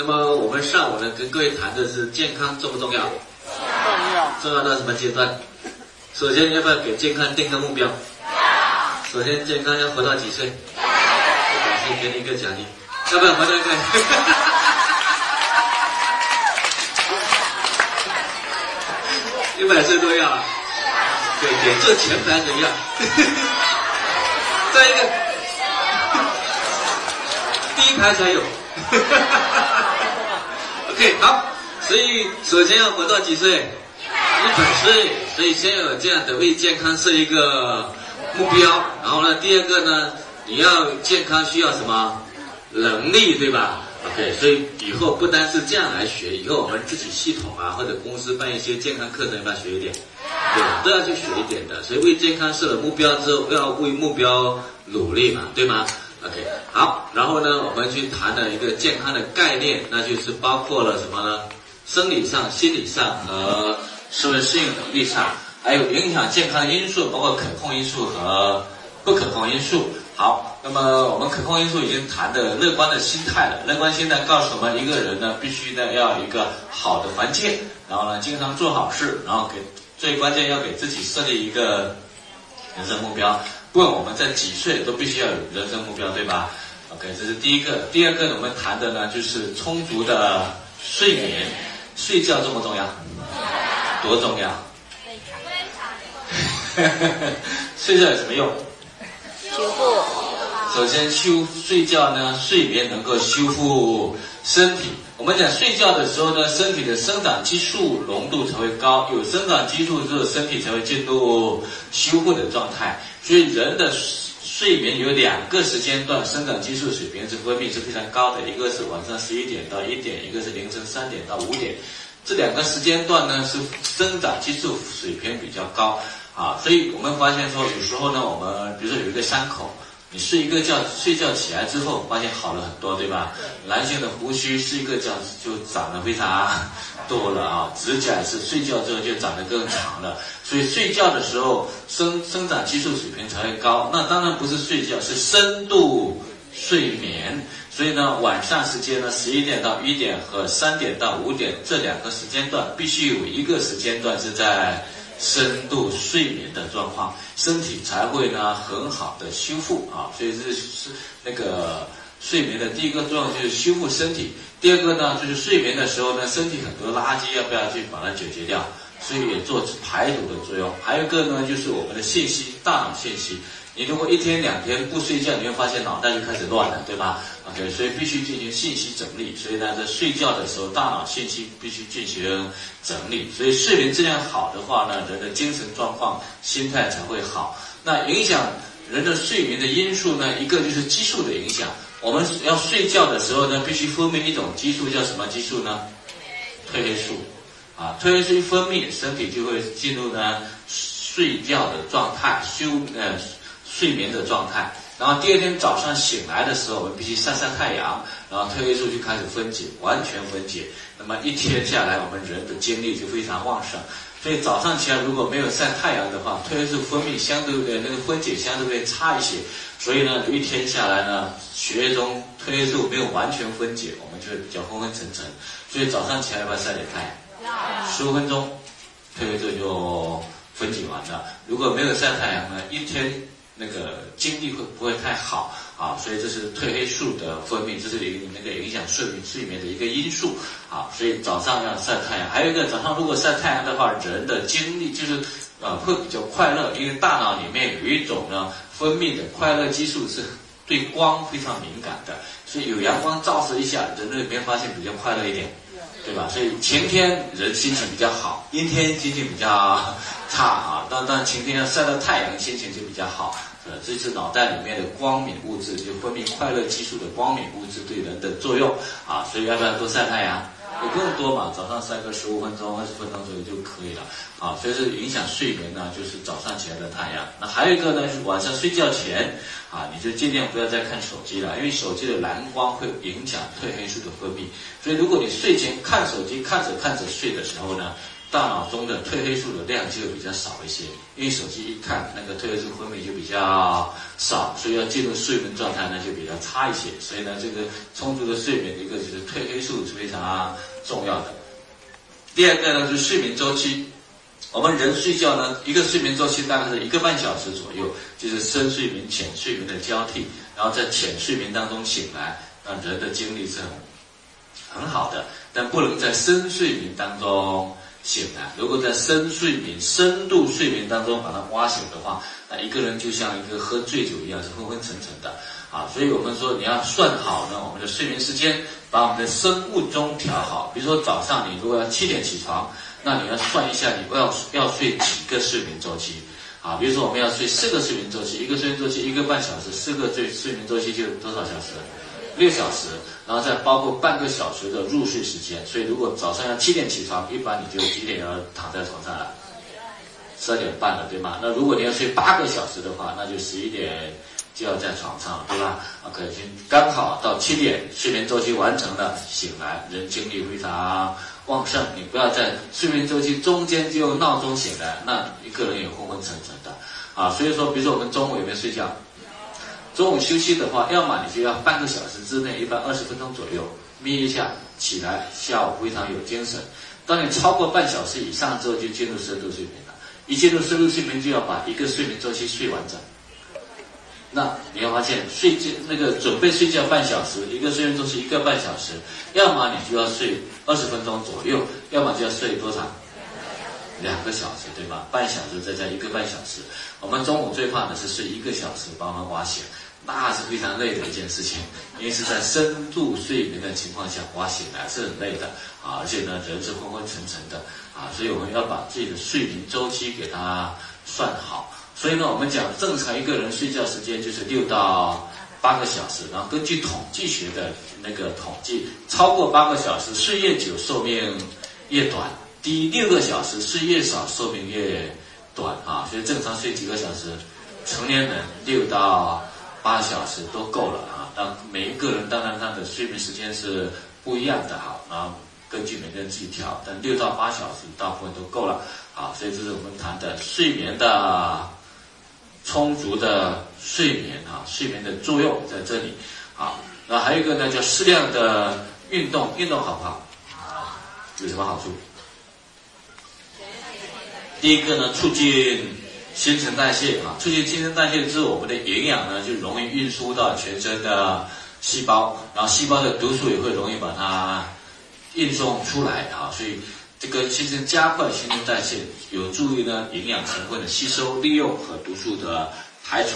那么我们上午呢，跟各位谈的是健康重不重要？重要。重要到什么阶段？首先要不要给健康定个目标？首先健康要活到几岁？要。先给你一个奖励。要不要活到一个？一百岁都要。对对，这前排的要？再一个，第一排才有。哈哈哈 OK，好，所以首先要活到几岁？一百岁。所以先有这样的为健康设一个目标，然后呢，第二个呢，你要健康需要什么能力，对吧？OK，所以以后不单是这样来学，以后我们自己系统啊，或者公司办一些健康课程，要学一点？对，都要去学一点的。所以为健康设了目标之后，要为目标努力嘛，对吗？OK，好，然后呢，我们去谈了一个健康的概念，那就是包括了什么呢？生理上、心理上和社会适应能力上，还有影响健康的因素，包括可控因素和不可控因素。好，那么我们可控因素已经谈的乐观的心态了。乐观心态告诉我们，一个人呢，必须呢要一个好的环境，然后呢，经常做好事，然后给最关键要给自己设立一个人生目标。不管我们在几岁，都必须要有人生目标，对吧？OK，这是第一个。第二个，我们谈的呢，就是充足的睡眠。睡觉重不重要？多重要？睡觉有什么用？修复。首先修睡觉呢，睡眠能够修复身体。我们讲睡觉的时候呢，身体的生长激素浓度才会高，有生长激素之后，身体才会进入修复的状态。所以人的睡眠有两个时间段，生长激素水平是分泌是非常高的，一个是晚上十一点到一点，一个是凌晨三点到五点。这两个时间段呢是生长激素水平比较高啊，所以我们发现说有时候呢，我们比如说有一个伤口。你睡一个觉，睡觉起来之后，发现好了很多，对吧？男性的胡须睡一个觉就长得非常多了啊，指甲是睡觉之后就长得更长了。所以睡觉的时候生生长激素水平才会高。那当然不是睡觉，是深度睡眠。所以呢，晚上时间呢，十一点到一点和三点到五点这两个时间段，必须有一个时间段是在。深度睡眠的状况，身体才会呢很好的修复啊，所以这是那个睡眠的第一个作用就是修复身体，第二个呢就是睡眠的时候呢，身体很多垃圾要不要去把它解决掉，所以也做排毒的作用。还有一个呢就是我们的信息，大脑信息。你如果一天两天不睡觉，你会发现脑袋就开始乱了，对吧？OK，所以必须进行信息整理。所以呢，在睡觉的时候，大脑信息必须进行整理。所以睡眠质量好的话呢，人的精神状况、心态才会好。那影响人的睡眠的因素呢，一个就是激素的影响。我们要睡觉的时候呢，必须分泌一种激素，叫什么激素呢？褪黑素。啊，褪黑素一分泌，身体就会进入呢睡觉的状态，休呃。睡眠的状态，然后第二天早上醒来的时候，我们必须晒晒太阳，然后褪黑素就开始分解，完全分解。那么一天下来，我们人的精力就非常旺盛。所以早上起来如果没有晒太阳的话，褪黑素分泌相对的那个分解相对会差一些。所以呢，一天下来呢，血液中褪黑素没有完全分解，我们就会比较昏昏沉沉。所以早上起来要不要晒点太阳？十五分钟，褪黑素就分解完了。如果没有晒太阳呢，一天。那个精力会不会太好啊？所以这是褪黑素的分泌，这是一个那个影响睡眠睡眠的一个因素啊。所以早上要晒太阳，还有一个早上如果晒太阳的话，人的精力就是呃会比较快乐，因为大脑里面有一种呢分泌的快乐激素是对光非常敏感的，所以有阳光照射一下，人里面发现比较快乐一点，对吧？所以晴天人心情比较好，阴天心情比较差啊。当当晴天要晒到太阳，心情就比较好。呃，这是脑袋里面的光敏物质，就分泌快乐激素的光敏物质对人的作用啊，所以要不要多晒太阳？也不用多嘛，早上晒个十五分钟、二十分钟左右就可以了啊。所以是影响睡眠呢，就是早上起来的太阳。那还有一个呢，是晚上睡觉前啊，你就尽量不要再看手机了，因为手机的蓝光会影响褪黑素的分泌。所以如果你睡前看手机，看着看着睡的时候呢，大脑中的褪黑素的量就比较少一些，因为手机一看那个褪黑素分泌就比较少，所以要进入睡眠状态呢就比较差一些。所以呢，这个充足的睡眠，一个就是褪黑素是非常重要的。第二个呢，就是睡眠周期。我们人睡觉呢，一个睡眠周期大概是一个半小时左右，就是深睡眠、浅睡眠的交替，然后在浅睡眠当中醒来，那人的精力是很很好的。但不能在深睡眠当中醒来。如果在深睡眠、深度睡眠当中把它挖醒的话，那一个人就像一个喝醉酒一样，是昏昏沉沉的啊。所以我们说，你要算好呢我们的睡眠时间，把我们的生物钟调好。比如说早上你如果要七点起床。那你要算一下，你要要睡几个睡眠周期啊？比如说我们要睡四个睡眠周期，一个睡眠周期一个半小时，四个睡睡眠周期就多少小时？六小时，然后再包括半个小时的入睡时间。所以如果早上要七点起床，一般你就几点要躺在床上了？十二点半了，对吗？那如果你要睡八个小时的话，那就十一点就要在床上，对吧？OK，刚好到七点，睡眠周期完成了，醒来，人精力非常。旺盛，你不要在睡眠周期中间就闹钟醒来，那一个人也昏昏沉沉的啊。所以说，比如说我们中午有没有睡觉？中午休息的话，要么你就要半个小时之内，一般二十分钟左右眯一下，起来下午非常有精神。当你超过半小时以上之后，就进入深度睡眠了。一进入深度睡眠，就要把一个睡眠周期睡完整。那你会发现，睡觉那个准备睡觉半小时，一个睡眠周期一个半小时，要么你就要睡二十分钟左右，要么就要睡多长？两个小时，对吧？半小时再加一个半小时。我们中午最怕的是睡一个小时，把我们挖醒，那是非常累的一件事情，因为是在深度睡眠的情况下我醒来是很累的啊，而且呢人是昏昏沉沉的啊，所以我们要把自己的睡眠周期给它算好。所以呢，我们讲正常一个人睡觉时间就是六到八个小时，然后根据统计学的那个统计，超过八个小时睡越久寿命越短，低六个小时睡越少寿命越短啊。所以正常睡几个小时，成年人六到八小时都够了啊。那每一个人当然他的睡眠时间是不一样的哈，然后根据每个人自己调，但六到八小时大部分都够了啊。所以这是我们谈的睡眠的。充足的睡眠啊，睡眠的作用在这里啊。那还有一个呢，叫适量的运动，运动好不好？有什么好处？第一个呢，促进新陈代谢啊，促进新陈代谢之后，我们的营养呢就容易运输到全身的细胞，然后细胞的毒素也会容易把它运送出来啊，所以。这个其实加快新陈代谢，有助于呢营养成分的吸收、利用和毒素的排除。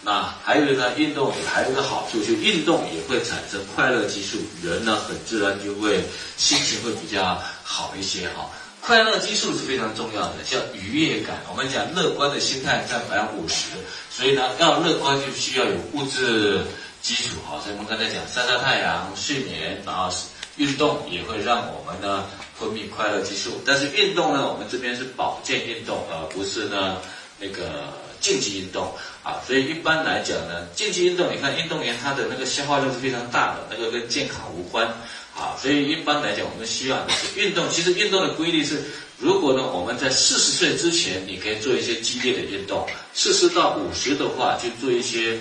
那还有呢，运动也还有一个好处，就运动也会产生快乐激素，人呢很自然就会心情会比较好一些哈。快乐激素是非常重要的，叫愉悦感。我们讲乐观的心态占百分之五十，所以呢要乐观就需要有物质基础哈。所以我们刚才讲晒晒太阳、睡眠，然后运动也会让我们呢。分泌快乐激素，但是运动呢，我们这边是保健运动，而不是呢那个竞技运动啊。所以一般来讲呢，竞技运动，你看运动员他的那个消耗量是非常大的，那个跟健康无关啊。所以一般来讲，我们希望的是运动。其实运动的规律是，如果呢我们在四十岁之前，你可以做一些激烈的运动；四十到五十的话，就做一些，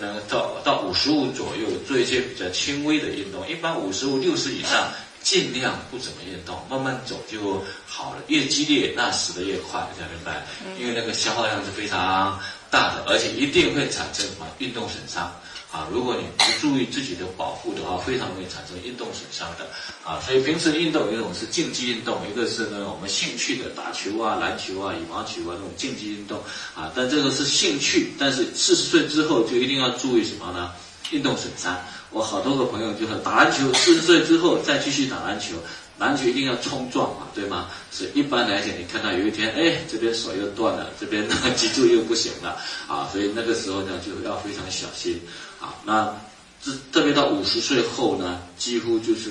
能到到五十五左右做一些比较轻微的运动。一般五十五六十以上。尽量不怎么运动，慢慢走就好了。越激烈，那死的越快，大家明白？因为那个消耗量是非常大的，而且一定会产生什么运动损伤啊！如果你不注意自己的保护的话，非常容易产生运动损伤的啊！所以平时运动有一种是竞技运动，一个是呢我们兴趣的打球啊、篮球啊、羽毛球啊这种竞技运动啊。但这个是兴趣，但是四十岁之后就一定要注意什么呢？运动损伤。我好多个朋友就是打篮球，四十岁之后再继续打篮球，篮球一定要冲撞嘛，对吗？所以一般来讲，你看到有一天，哎，这边手又断了，这边呢 脊柱又不行了，啊，所以那个时候呢就要非常小心，啊，那这特别到五十岁后呢，几乎就是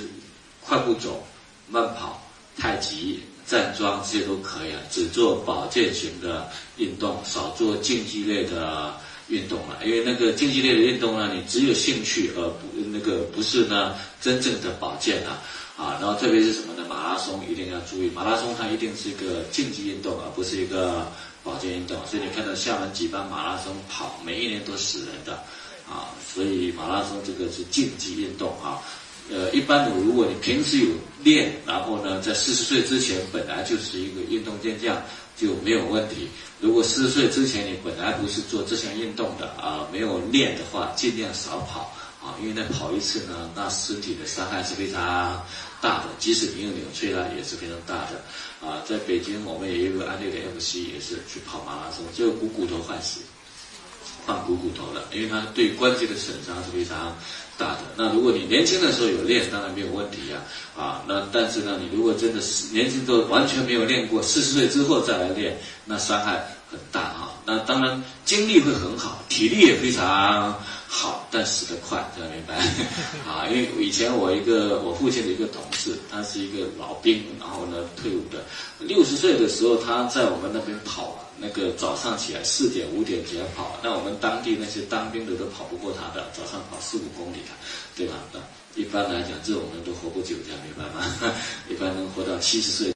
快步走、慢跑、太极、站桩这些都可以了，只做保健型的运动，少做竞技类的。运动了，因为那个竞技类的运动呢，你只有兴趣而不那个不是呢真正的保健啊啊，然后特别是什么？马拉松一定要注意，马拉松它一定是一个竞技运动，而不是一个保健运动。所以你看到厦门举办马拉松跑，每一年都死人的，啊，所以马拉松这个是竞技运动啊。呃，一般的，如果你平时有练，然后呢，在四十岁之前本来就是一个运动健将，就没有问题。如果四十岁之前你本来不是做这项运动的啊，没有练的话，尽量少跑啊，因为那跑一次呢，那身体的伤害是非常大的，即使你有扭曲了，也是非常大的。啊，在北京我们也有个安利的 MC，也是去跑马拉松，就股骨头坏死。换股骨头了，因为它对关节的损伤是非常大的。那如果你年轻的时候有练，当然没有问题呀，啊，那但是呢，你如果真的是年轻都完全没有练过，四十岁之后再来练，那伤害很大啊。那当然精力会很好，体力也非常好，但死得快，大家明白？啊，因为以前我一个我父亲的一个同事，他是一个老兵，然后呢退伍的，六十岁的时候他在我们那边跑。那个早上起来四点五点起来跑，那我们当地那些当兵的都跑不过他的，早上跑四五公里的，对吧？那一般来讲，这种人都活不久，这样明白吗？一般能活到七十岁。